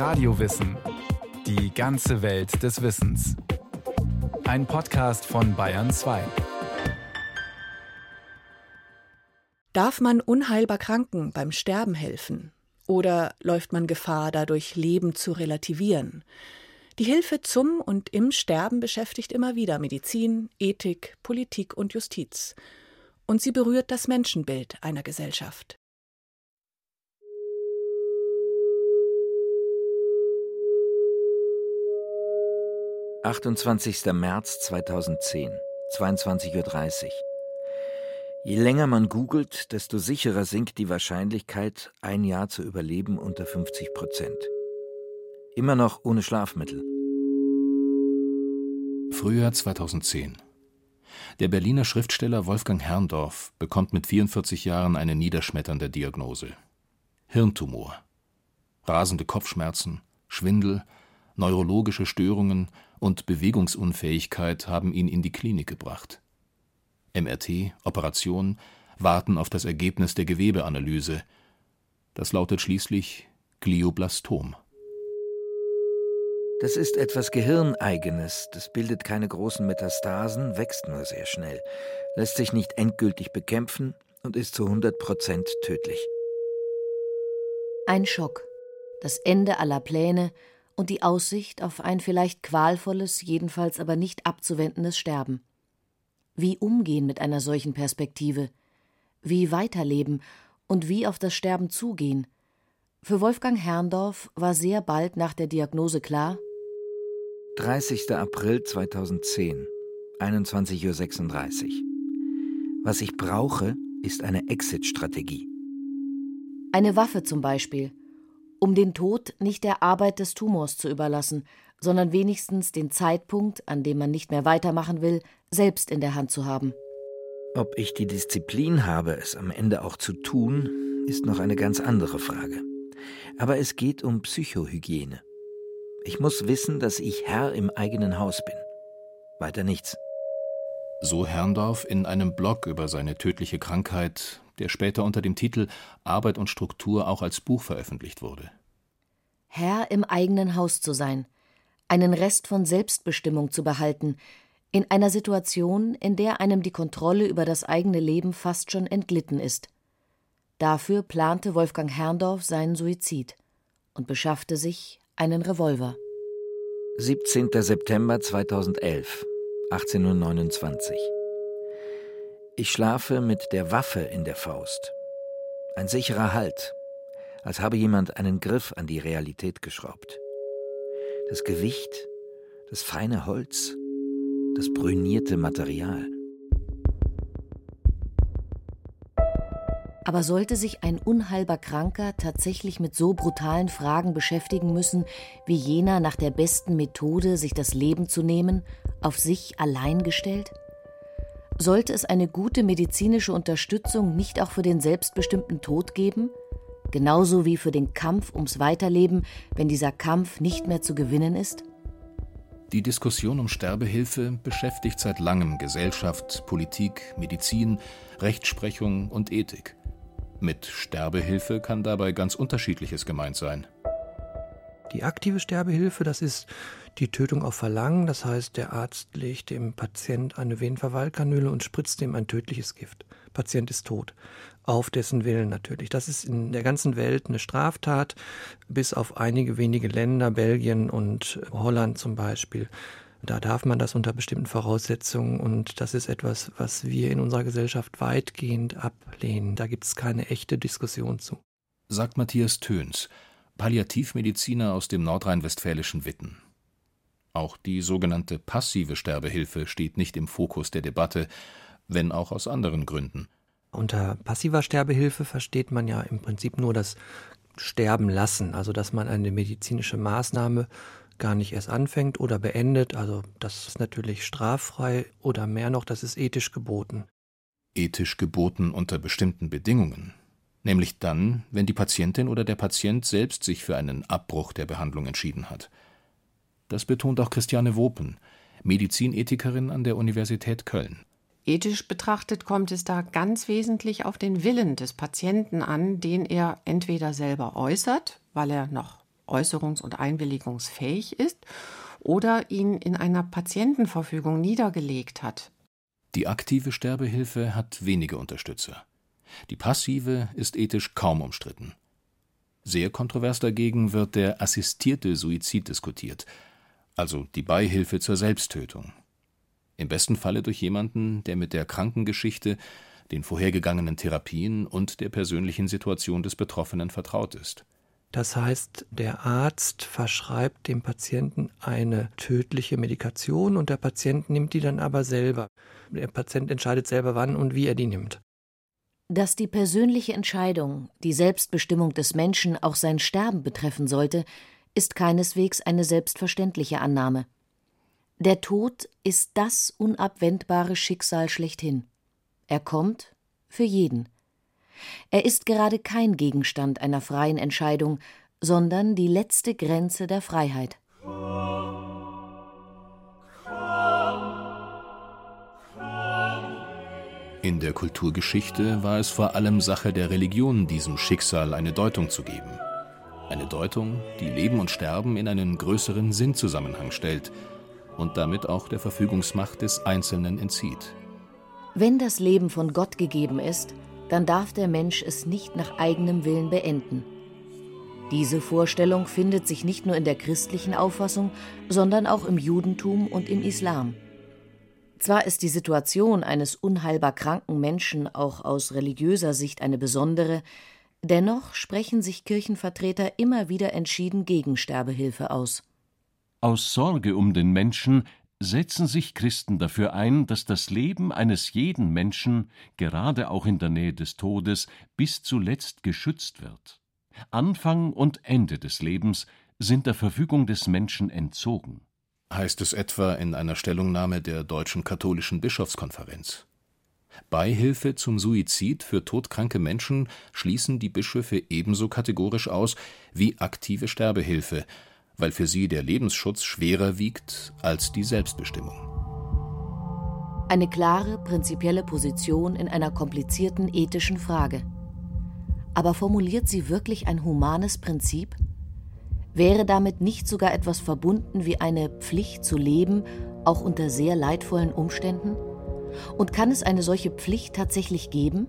Radiowissen. Die ganze Welt des Wissens. Ein Podcast von Bayern 2. Darf man unheilbar Kranken beim Sterben helfen? Oder läuft man Gefahr, dadurch Leben zu relativieren? Die Hilfe zum und im Sterben beschäftigt immer wieder Medizin, Ethik, Politik und Justiz. Und sie berührt das Menschenbild einer Gesellschaft. 28. März 2010, 22.30 Uhr. Je länger man googelt, desto sicherer sinkt die Wahrscheinlichkeit, ein Jahr zu überleben unter 50 Prozent. Immer noch ohne Schlafmittel. Frühjahr 2010. Der Berliner Schriftsteller Wolfgang Herrndorf bekommt mit 44 Jahren eine niederschmetternde Diagnose. Hirntumor. Rasende Kopfschmerzen, Schwindel, neurologische Störungen und Bewegungsunfähigkeit haben ihn in die Klinik gebracht. MRT, Operation, warten auf das Ergebnis der Gewebeanalyse. Das lautet schließlich Glioblastom. Das ist etwas Gehirneigenes. Das bildet keine großen Metastasen, wächst nur sehr schnell, lässt sich nicht endgültig bekämpfen und ist zu 100 Prozent tödlich. Ein Schock. Das Ende aller Pläne und die Aussicht auf ein vielleicht qualvolles, jedenfalls aber nicht abzuwendendes Sterben. Wie umgehen mit einer solchen Perspektive? Wie weiterleben und wie auf das Sterben zugehen? Für Wolfgang Herrndorf war sehr bald nach der Diagnose klar: 30. April 2010, 21.36 Uhr. Was ich brauche, ist eine Exit-Strategie. Eine Waffe zum Beispiel, um den Tod nicht der Arbeit des Tumors zu überlassen, sondern wenigstens den Zeitpunkt, an dem man nicht mehr weitermachen will, selbst in der Hand zu haben. Ob ich die Disziplin habe, es am Ende auch zu tun, ist noch eine ganz andere Frage. Aber es geht um Psychohygiene. Ich muss wissen, dass ich Herr im eigenen Haus bin. Weiter nichts. So Herrndorf in einem Blog über seine tödliche Krankheit, der später unter dem Titel Arbeit und Struktur auch als Buch veröffentlicht wurde. Herr im eigenen Haus zu sein, einen Rest von Selbstbestimmung zu behalten, in einer Situation, in der einem die Kontrolle über das eigene Leben fast schon entglitten ist. Dafür plante Wolfgang Herrndorf seinen Suizid und beschaffte sich einen Revolver. 17. September 2011, 18.29 Uhr. Ich schlafe mit der Waffe in der Faust. Ein sicherer Halt, als habe jemand einen Griff an die Realität geschraubt. Das Gewicht, das feine Holz, das brünierte Material. Aber sollte sich ein unheilbar Kranker tatsächlich mit so brutalen Fragen beschäftigen müssen, wie jener nach der besten Methode, sich das Leben zu nehmen, auf sich allein gestellt? Sollte es eine gute medizinische Unterstützung nicht auch für den selbstbestimmten Tod geben? Genauso wie für den Kampf ums Weiterleben, wenn dieser Kampf nicht mehr zu gewinnen ist? Die Diskussion um Sterbehilfe beschäftigt seit langem Gesellschaft, Politik, Medizin, Rechtsprechung und Ethik. Mit Sterbehilfe kann dabei ganz unterschiedliches gemeint sein. Die aktive Sterbehilfe, das ist die Tötung auf Verlangen, das heißt, der Arzt legt dem Patient eine Venenverwallkanüle und spritzt ihm ein tödliches Gift. Patient ist tot. Auf dessen Willen natürlich. Das ist in der ganzen Welt eine Straftat, bis auf einige wenige Länder, Belgien und Holland zum Beispiel. Da darf man das unter bestimmten Voraussetzungen und das ist etwas, was wir in unserer Gesellschaft weitgehend ablehnen. Da gibt es keine echte Diskussion zu. Sagt Matthias Töns, Palliativmediziner aus dem nordrhein-westfälischen Witten. Auch die sogenannte passive Sterbehilfe steht nicht im Fokus der Debatte, wenn auch aus anderen Gründen. Unter passiver Sterbehilfe versteht man ja im Prinzip nur das Sterben lassen, also dass man eine medizinische Maßnahme gar nicht erst anfängt oder beendet. Also das ist natürlich straffrei oder mehr noch, das ist ethisch geboten. Ethisch geboten unter bestimmten Bedingungen. Nämlich dann, wenn die Patientin oder der Patient selbst sich für einen Abbruch der Behandlung entschieden hat. Das betont auch Christiane Wopen, Medizinethikerin an der Universität Köln. Ethisch betrachtet kommt es da ganz wesentlich auf den Willen des Patienten an, den er entweder selber äußert, weil er noch äußerungs- und einwilligungsfähig ist oder ihn in einer Patientenverfügung niedergelegt hat. Die aktive Sterbehilfe hat wenige Unterstützer. Die passive ist ethisch kaum umstritten. Sehr kontrovers dagegen wird der assistierte Suizid diskutiert, also die Beihilfe zur Selbsttötung. Im besten Falle durch jemanden, der mit der Krankengeschichte, den vorhergegangenen Therapien und der persönlichen Situation des Betroffenen vertraut ist. Das heißt, der Arzt verschreibt dem Patienten eine tödliche Medikation und der Patient nimmt die dann aber selber. Der Patient entscheidet selber, wann und wie er die nimmt. Dass die persönliche Entscheidung, die Selbstbestimmung des Menschen auch sein Sterben betreffen sollte, ist keineswegs eine selbstverständliche Annahme. Der Tod ist das unabwendbare Schicksal schlechthin. Er kommt für jeden. Er ist gerade kein Gegenstand einer freien Entscheidung, sondern die letzte Grenze der Freiheit. In der Kulturgeschichte war es vor allem Sache der Religion, diesem Schicksal eine Deutung zu geben. Eine Deutung, die Leben und Sterben in einen größeren Sinnzusammenhang stellt und damit auch der Verfügungsmacht des Einzelnen entzieht. Wenn das Leben von Gott gegeben ist, dann darf der Mensch es nicht nach eigenem Willen beenden. Diese Vorstellung findet sich nicht nur in der christlichen Auffassung, sondern auch im Judentum und im Islam. Zwar ist die Situation eines unheilbar kranken Menschen auch aus religiöser Sicht eine besondere, dennoch sprechen sich Kirchenvertreter immer wieder entschieden gegen Sterbehilfe aus. Aus Sorge um den Menschen setzen sich Christen dafür ein, dass das Leben eines jeden Menschen, gerade auch in der Nähe des Todes, bis zuletzt geschützt wird. Anfang und Ende des Lebens sind der Verfügung des Menschen entzogen heißt es etwa in einer Stellungnahme der Deutschen Katholischen Bischofskonferenz. Beihilfe zum Suizid für todkranke Menschen schließen die Bischöfe ebenso kategorisch aus wie aktive Sterbehilfe, weil für sie der Lebensschutz schwerer wiegt als die Selbstbestimmung. Eine klare, prinzipielle Position in einer komplizierten ethischen Frage. Aber formuliert sie wirklich ein humanes Prinzip? Wäre damit nicht sogar etwas verbunden wie eine Pflicht zu leben, auch unter sehr leidvollen Umständen? Und kann es eine solche Pflicht tatsächlich geben?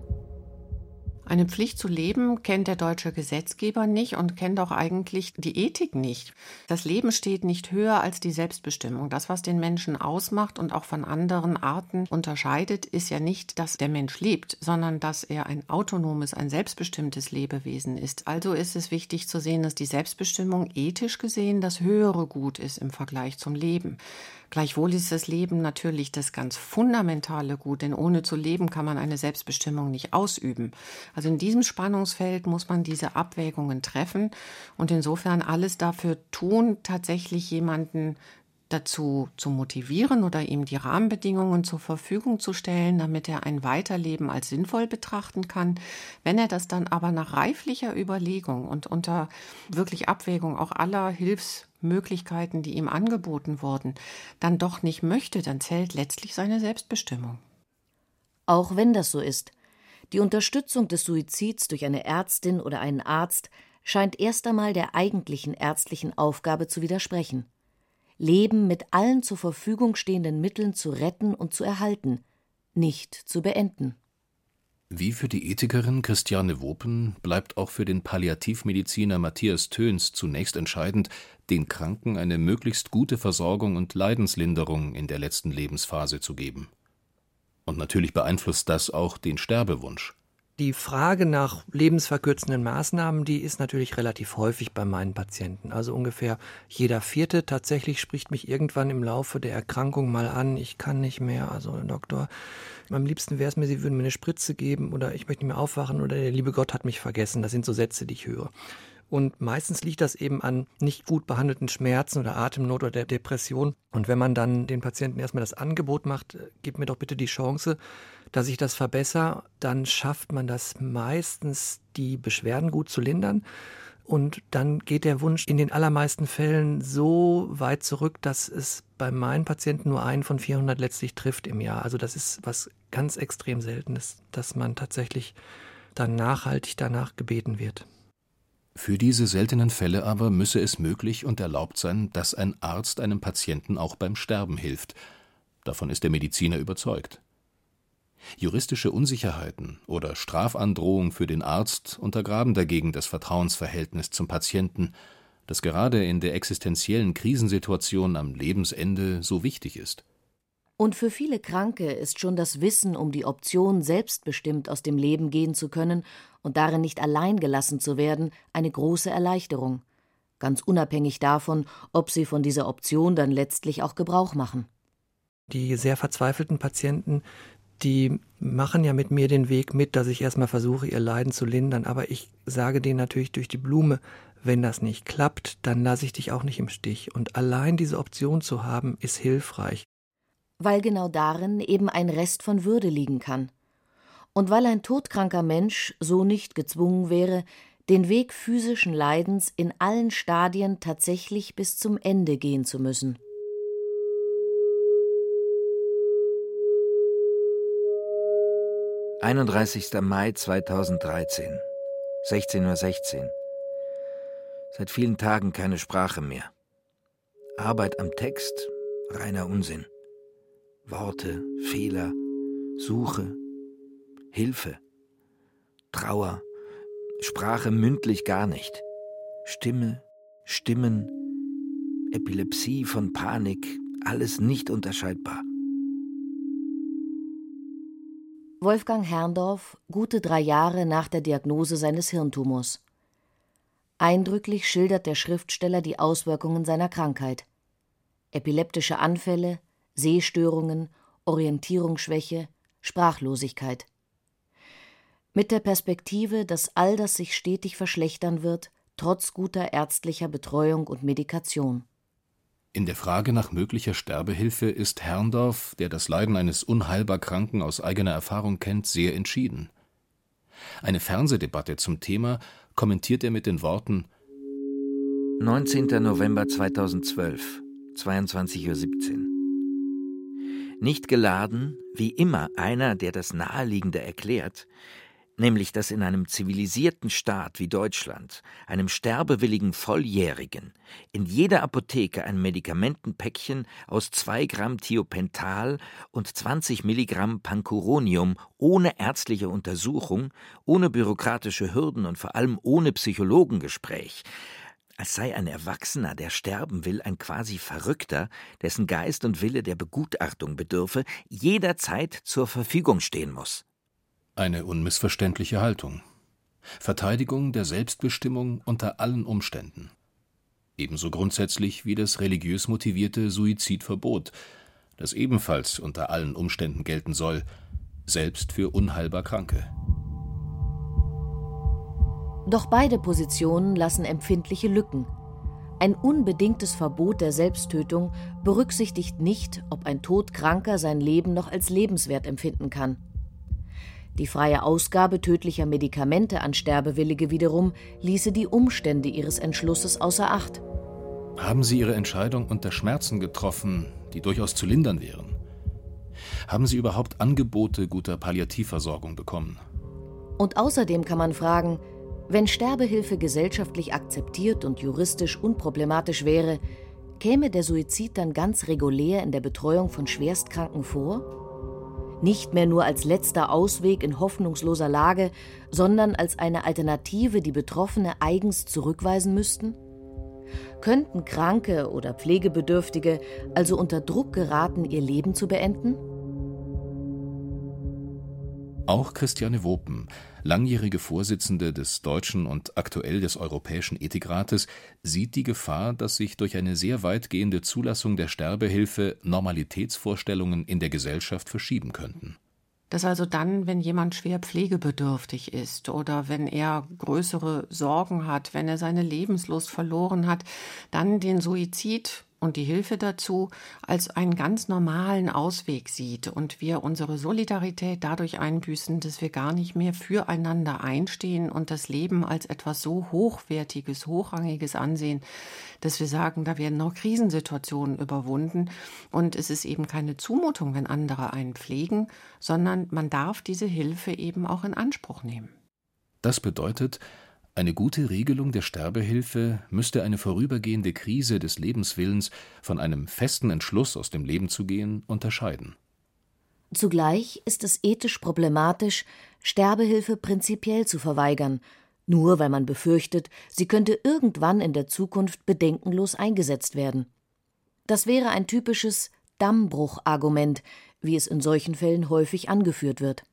Eine Pflicht zu leben kennt der deutsche Gesetzgeber nicht und kennt auch eigentlich die Ethik nicht. Das Leben steht nicht höher als die Selbstbestimmung. Das, was den Menschen ausmacht und auch von anderen Arten unterscheidet, ist ja nicht, dass der Mensch lebt, sondern dass er ein autonomes, ein selbstbestimmtes Lebewesen ist. Also ist es wichtig zu sehen, dass die Selbstbestimmung ethisch gesehen das höhere Gut ist im Vergleich zum Leben. Gleichwohl ist das Leben natürlich das ganz fundamentale Gut, denn ohne zu leben kann man eine Selbstbestimmung nicht ausüben. Also in diesem Spannungsfeld muss man diese Abwägungen treffen und insofern alles dafür tun, tatsächlich jemanden dazu zu motivieren oder ihm die Rahmenbedingungen zur Verfügung zu stellen, damit er ein Weiterleben als sinnvoll betrachten kann. Wenn er das dann aber nach reiflicher Überlegung und unter wirklich Abwägung auch aller Hilfsmöglichkeiten, die ihm angeboten wurden, dann doch nicht möchte, dann zählt letztlich seine Selbstbestimmung. Auch wenn das so ist, die Unterstützung des Suizids durch eine Ärztin oder einen Arzt scheint erst einmal der eigentlichen ärztlichen Aufgabe zu widersprechen. Leben mit allen zur Verfügung stehenden Mitteln zu retten und zu erhalten, nicht zu beenden. Wie für die Ethikerin Christiane Wopen bleibt auch für den Palliativmediziner Matthias Töns zunächst entscheidend, den Kranken eine möglichst gute Versorgung und Leidenslinderung in der letzten Lebensphase zu geben. Und natürlich beeinflusst das auch den Sterbewunsch. Die Frage nach lebensverkürzenden Maßnahmen, die ist natürlich relativ häufig bei meinen Patienten. Also ungefähr jeder vierte tatsächlich spricht mich irgendwann im Laufe der Erkrankung mal an, ich kann nicht mehr, also Doktor, am liebsten wäre es mir, Sie würden mir eine Spritze geben oder ich möchte nicht mehr aufwachen oder der liebe Gott hat mich vergessen. Das sind so Sätze, die ich höre. Und meistens liegt das eben an nicht gut behandelten Schmerzen oder Atemnot oder der Depression. Und wenn man dann den Patienten erstmal das Angebot macht, äh, gib mir doch bitte die Chance, dass ich das verbessere, dann schafft man das meistens, die Beschwerden gut zu lindern. Und dann geht der Wunsch in den allermeisten Fällen so weit zurück, dass es bei meinen Patienten nur einen von 400 letztlich trifft im Jahr. Also das ist was ganz extrem Seltenes, dass man tatsächlich dann nachhaltig danach gebeten wird. Für diese seltenen Fälle aber müsse es möglich und erlaubt sein, dass ein Arzt einem Patienten auch beim Sterben hilft. Davon ist der Mediziner überzeugt. Juristische Unsicherheiten oder Strafandrohung für den Arzt untergraben dagegen das Vertrauensverhältnis zum Patienten, das gerade in der existenziellen Krisensituation am Lebensende so wichtig ist. Und für viele Kranke ist schon das Wissen um die Option, selbstbestimmt aus dem Leben gehen zu können und darin nicht allein gelassen zu werden, eine große Erleichterung, ganz unabhängig davon, ob sie von dieser Option dann letztlich auch Gebrauch machen. Die sehr verzweifelten Patienten, die machen ja mit mir den Weg mit, dass ich erstmal versuche, ihr Leiden zu lindern, aber ich sage denen natürlich durch die Blume, wenn das nicht klappt, dann lasse ich dich auch nicht im Stich. Und allein diese Option zu haben, ist hilfreich. Weil genau darin eben ein Rest von Würde liegen kann. Und weil ein todkranker Mensch so nicht gezwungen wäre, den Weg physischen Leidens in allen Stadien tatsächlich bis zum Ende gehen zu müssen. »31. Mai 2013, 16.16 Uhr. Seit vielen Tagen keine Sprache mehr. Arbeit am Text, reiner Unsinn. Worte, Fehler, Suche, Hilfe, Trauer, Sprache mündlich gar nicht. Stimme, Stimmen, Epilepsie von Panik, alles nicht unterscheidbar. Wolfgang Herrndorf, gute drei Jahre nach der Diagnose seines Hirntumors. Eindrücklich schildert der Schriftsteller die Auswirkungen seiner Krankheit. Epileptische Anfälle, Sehstörungen, Orientierungsschwäche, Sprachlosigkeit. Mit der Perspektive, dass all das sich stetig verschlechtern wird, trotz guter ärztlicher Betreuung und Medikation. In der Frage nach möglicher Sterbehilfe ist Herrndorf, der das Leiden eines unheilbar Kranken aus eigener Erfahrung kennt, sehr entschieden. Eine Fernsehdebatte zum Thema kommentiert er mit den Worten 19. November 2012, 22.17 Uhr. Nicht geladen, wie immer einer, der das Naheliegende erklärt, nämlich dass in einem zivilisierten Staat wie Deutschland, einem sterbewilligen Volljährigen, in jeder Apotheke ein Medikamentenpäckchen aus 2 Gramm Thiopental und 20 Milligramm Pancuronium ohne ärztliche Untersuchung, ohne bürokratische Hürden und vor allem ohne Psychologengespräch, als sei ein Erwachsener, der sterben will, ein quasi Verrückter, dessen Geist und Wille der Begutachtung bedürfe, jederzeit zur Verfügung stehen muss. Eine unmissverständliche Haltung. Verteidigung der Selbstbestimmung unter allen Umständen. Ebenso grundsätzlich wie das religiös motivierte Suizidverbot, das ebenfalls unter allen Umständen gelten soll, selbst für unheilbar Kranke. Doch beide Positionen lassen empfindliche Lücken. Ein unbedingtes Verbot der Selbsttötung berücksichtigt nicht, ob ein Todkranker sein Leben noch als lebenswert empfinden kann. Die freie Ausgabe tödlicher Medikamente an Sterbewillige wiederum ließe die Umstände ihres Entschlusses außer Acht. Haben Sie Ihre Entscheidung unter Schmerzen getroffen, die durchaus zu lindern wären? Haben Sie überhaupt Angebote guter Palliativversorgung bekommen? Und außerdem kann man fragen, wenn Sterbehilfe gesellschaftlich akzeptiert und juristisch unproblematisch wäre, käme der Suizid dann ganz regulär in der Betreuung von Schwerstkranken vor? nicht mehr nur als letzter Ausweg in hoffnungsloser Lage, sondern als eine Alternative, die Betroffene eigens zurückweisen müssten? Könnten Kranke oder Pflegebedürftige also unter Druck geraten, ihr Leben zu beenden? Auch Christiane Wopen, langjährige Vorsitzende des Deutschen und aktuell des Europäischen Ethikrates, sieht die Gefahr, dass sich durch eine sehr weitgehende Zulassung der Sterbehilfe Normalitätsvorstellungen in der Gesellschaft verschieben könnten. Dass also dann, wenn jemand schwer pflegebedürftig ist oder wenn er größere Sorgen hat, wenn er seine Lebenslust verloren hat, dann den Suizid und die Hilfe dazu als einen ganz normalen Ausweg sieht und wir unsere Solidarität dadurch einbüßen, dass wir gar nicht mehr füreinander einstehen und das Leben als etwas so Hochwertiges, Hochrangiges ansehen, dass wir sagen, da werden noch Krisensituationen überwunden und es ist eben keine Zumutung, wenn andere einen pflegen, sondern man darf diese Hilfe eben auch in Anspruch nehmen. Das bedeutet, Eine gute Regelung der Sterbehilfe müsste eine vorübergehende Krise des Lebenswillens von einem festen Entschluss, aus dem Leben zu gehen, unterscheiden. Zugleich ist es ethisch problematisch, Sterbehilfe prinzipiell zu verweigern, nur weil man befürchtet, sie könnte irgendwann in der Zukunft bedenkenlos eingesetzt werden. Das wäre ein typisches Dammbruchargument, wie es in solchen Fällen häufig angeführt wird.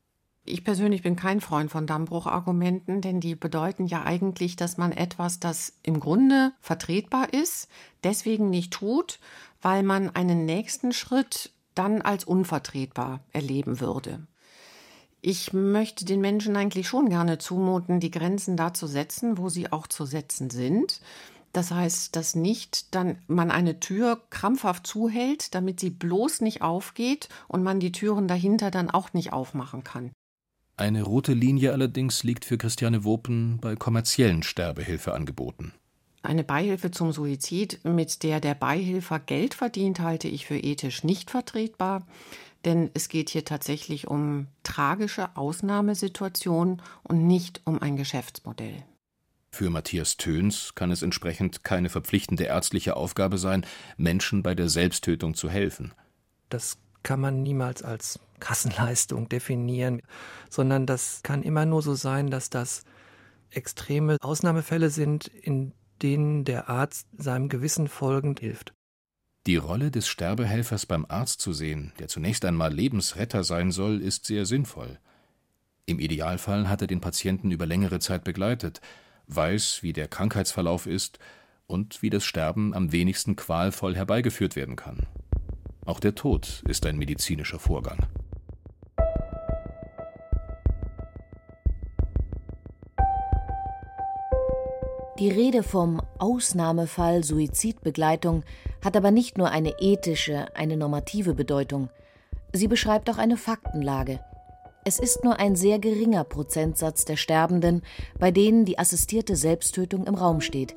Ich persönlich bin kein Freund von Dammbruchargumenten, denn die bedeuten ja eigentlich, dass man etwas, das im Grunde vertretbar ist, deswegen nicht tut, weil man einen nächsten Schritt dann als unvertretbar erleben würde. Ich möchte den Menschen eigentlich schon gerne zumuten, die Grenzen da zu setzen, wo sie auch zu setzen sind. Das heißt, dass nicht dann man eine Tür krampfhaft zuhält, damit sie bloß nicht aufgeht und man die Türen dahinter dann auch nicht aufmachen kann. Eine rote Linie allerdings liegt für Christiane Wopen bei kommerziellen Sterbehilfeangeboten. Eine Beihilfe zum Suizid, mit der der Beihilfer Geld verdient, halte ich für ethisch nicht vertretbar, denn es geht hier tatsächlich um tragische Ausnahmesituationen und nicht um ein Geschäftsmodell. Für Matthias Töns kann es entsprechend keine verpflichtende ärztliche Aufgabe sein, Menschen bei der Selbsttötung zu helfen. Das kann man niemals als Kassenleistung definieren, sondern das kann immer nur so sein, dass das extreme Ausnahmefälle sind, in denen der Arzt seinem Gewissen folgend hilft. Die Rolle des Sterbehelfers beim Arzt zu sehen, der zunächst einmal Lebensretter sein soll, ist sehr sinnvoll. Im Idealfall hat er den Patienten über längere Zeit begleitet, weiß, wie der Krankheitsverlauf ist und wie das Sterben am wenigsten qualvoll herbeigeführt werden kann. Auch der Tod ist ein medizinischer Vorgang. Die Rede vom Ausnahmefall Suizidbegleitung hat aber nicht nur eine ethische, eine normative Bedeutung. Sie beschreibt auch eine Faktenlage. Es ist nur ein sehr geringer Prozentsatz der Sterbenden, bei denen die assistierte Selbsttötung im Raum steht.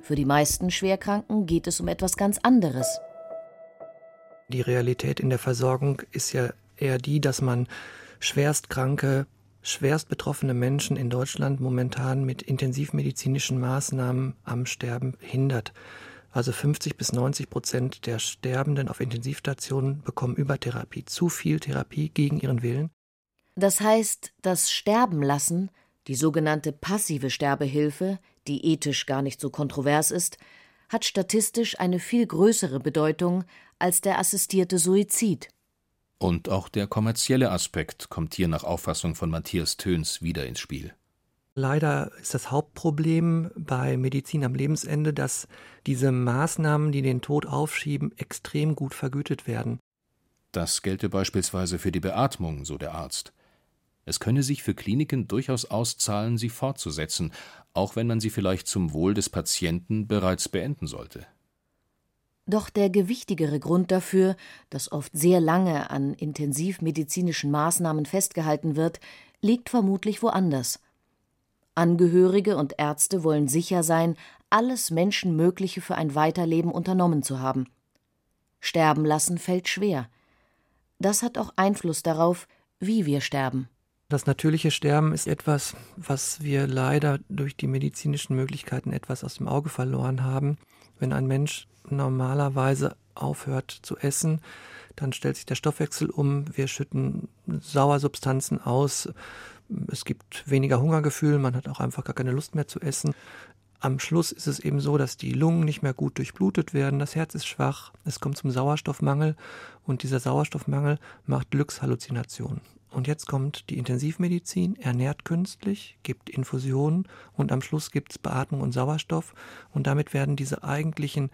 Für die meisten Schwerkranken geht es um etwas ganz anderes. Die Realität in der Versorgung ist ja eher die, dass man schwerstkranke schwerst betroffene Menschen in Deutschland momentan mit intensivmedizinischen Maßnahmen am Sterben hindert. Also 50 bis 90 Prozent der Sterbenden auf Intensivstationen bekommen Übertherapie, zu viel Therapie gegen ihren Willen. Das heißt, das Sterben lassen, die sogenannte passive Sterbehilfe, die ethisch gar nicht so kontrovers ist, hat statistisch eine viel größere Bedeutung als der assistierte Suizid. Und auch der kommerzielle Aspekt kommt hier nach Auffassung von Matthias Töns wieder ins Spiel. Leider ist das Hauptproblem bei Medizin am Lebensende, dass diese Maßnahmen, die den Tod aufschieben, extrem gut vergütet werden. Das gelte beispielsweise für die Beatmung, so der Arzt. Es könne sich für Kliniken durchaus auszahlen, sie fortzusetzen, auch wenn man sie vielleicht zum Wohl des Patienten bereits beenden sollte. Doch der gewichtigere Grund dafür, dass oft sehr lange an intensivmedizinischen Maßnahmen festgehalten wird, liegt vermutlich woanders. Angehörige und Ärzte wollen sicher sein, alles Menschenmögliche für ein Weiterleben unternommen zu haben. Sterben lassen fällt schwer. Das hat auch Einfluss darauf, wie wir sterben. Das natürliche Sterben ist etwas, was wir leider durch die medizinischen Möglichkeiten etwas aus dem Auge verloren haben. Wenn ein Mensch normalerweise aufhört zu essen, dann stellt sich der Stoffwechsel um, wir schütten Sauersubstanzen aus, es gibt weniger Hungergefühl, man hat auch einfach gar keine Lust mehr zu essen. Am Schluss ist es eben so, dass die Lungen nicht mehr gut durchblutet werden, das Herz ist schwach, es kommt zum Sauerstoffmangel und dieser Sauerstoffmangel macht Glückshalluzinationen. Und jetzt kommt die Intensivmedizin, ernährt künstlich, gibt Infusionen und am Schluss gibt es Beatmung und Sauerstoff und damit werden diese eigentlichen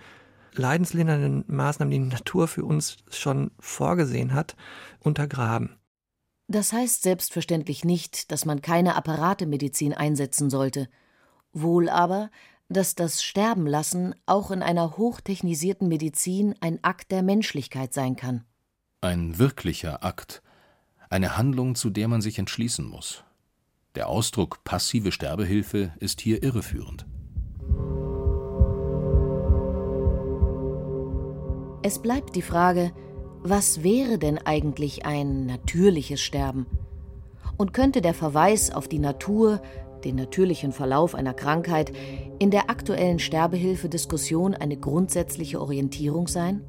leidenslindernden Maßnahmen, die die Natur für uns schon vorgesehen hat, untergraben. Das heißt selbstverständlich nicht, dass man keine Apparatemedizin einsetzen sollte. Wohl aber, dass das Sterbenlassen auch in einer hochtechnisierten Medizin ein Akt der Menschlichkeit sein kann. Ein wirklicher Akt, eine Handlung, zu der man sich entschließen muss. Der Ausdruck passive Sterbehilfe ist hier irreführend. Es bleibt die Frage, was wäre denn eigentlich ein natürliches Sterben? Und könnte der Verweis auf die Natur den natürlichen Verlauf einer Krankheit, in der aktuellen Sterbehilfediskussion eine grundsätzliche Orientierung sein?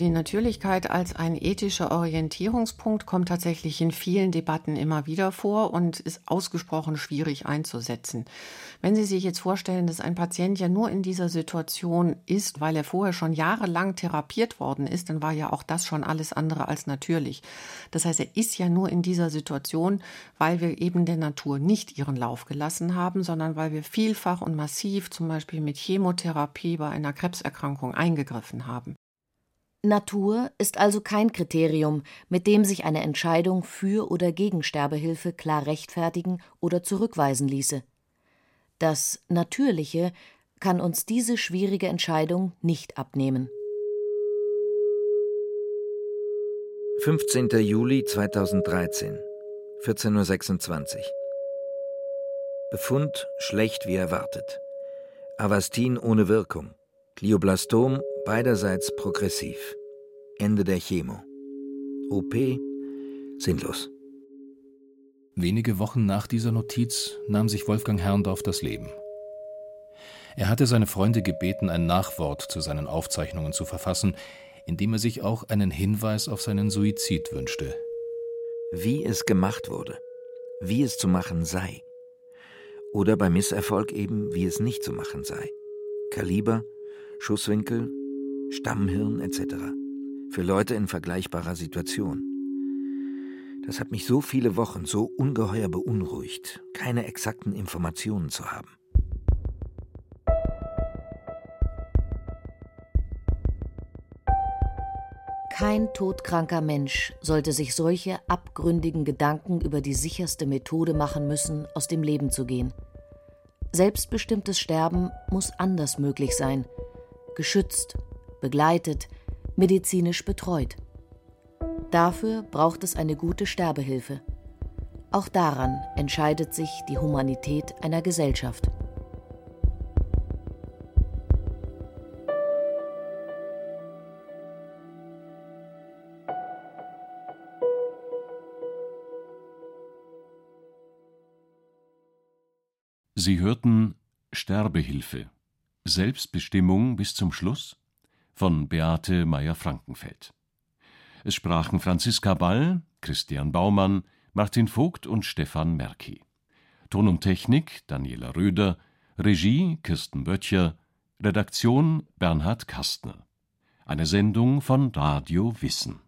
Die Natürlichkeit als ein ethischer Orientierungspunkt kommt tatsächlich in vielen Debatten immer wieder vor und ist ausgesprochen schwierig einzusetzen. Wenn Sie sich jetzt vorstellen, dass ein Patient ja nur in dieser Situation ist, weil er vorher schon jahrelang therapiert worden ist, dann war ja auch das schon alles andere als natürlich. Das heißt, er ist ja nur in dieser Situation, weil wir eben der Natur nicht ihren Lauf gelassen haben, sondern weil wir vielfach und massiv zum Beispiel mit Chemotherapie bei einer Krebserkrankung eingegriffen haben. Natur ist also kein Kriterium, mit dem sich eine Entscheidung für oder gegen Sterbehilfe klar rechtfertigen oder zurückweisen ließe. Das Natürliche kann uns diese schwierige Entscheidung nicht abnehmen. 15. Juli 2013, 14.26 Uhr. Befund schlecht wie erwartet. Avastin ohne Wirkung. Glioblastom beiderseits progressiv. Ende der Chemo. OP sinnlos. Wenige Wochen nach dieser Notiz nahm sich Wolfgang Herrndorf das Leben. Er hatte seine Freunde gebeten, ein Nachwort zu seinen Aufzeichnungen zu verfassen, indem er sich auch einen Hinweis auf seinen Suizid wünschte. Wie es gemacht wurde, wie es zu machen sei. Oder bei Misserfolg eben, wie es nicht zu machen sei. Kaliber, Schusswinkel, Stammhirn etc. Für Leute in vergleichbarer Situation. Das hat mich so viele Wochen so ungeheuer beunruhigt, keine exakten Informationen zu haben. Kein todkranker Mensch sollte sich solche abgründigen Gedanken über die sicherste Methode machen müssen, aus dem Leben zu gehen. Selbstbestimmtes Sterben muss anders möglich sein, geschützt, begleitet, medizinisch betreut. Dafür braucht es eine gute Sterbehilfe. Auch daran entscheidet sich die Humanität einer Gesellschaft. Sie hörten Sterbehilfe Selbstbestimmung bis zum Schluss von Beate Meyer-Frankenfeld. Es sprachen Franziska Ball, Christian Baumann, Martin Vogt und Stefan Merki. Ton und Technik Daniela Röder, Regie Kirsten Böttcher, Redaktion Bernhard Kastner. Eine Sendung von Radio Wissen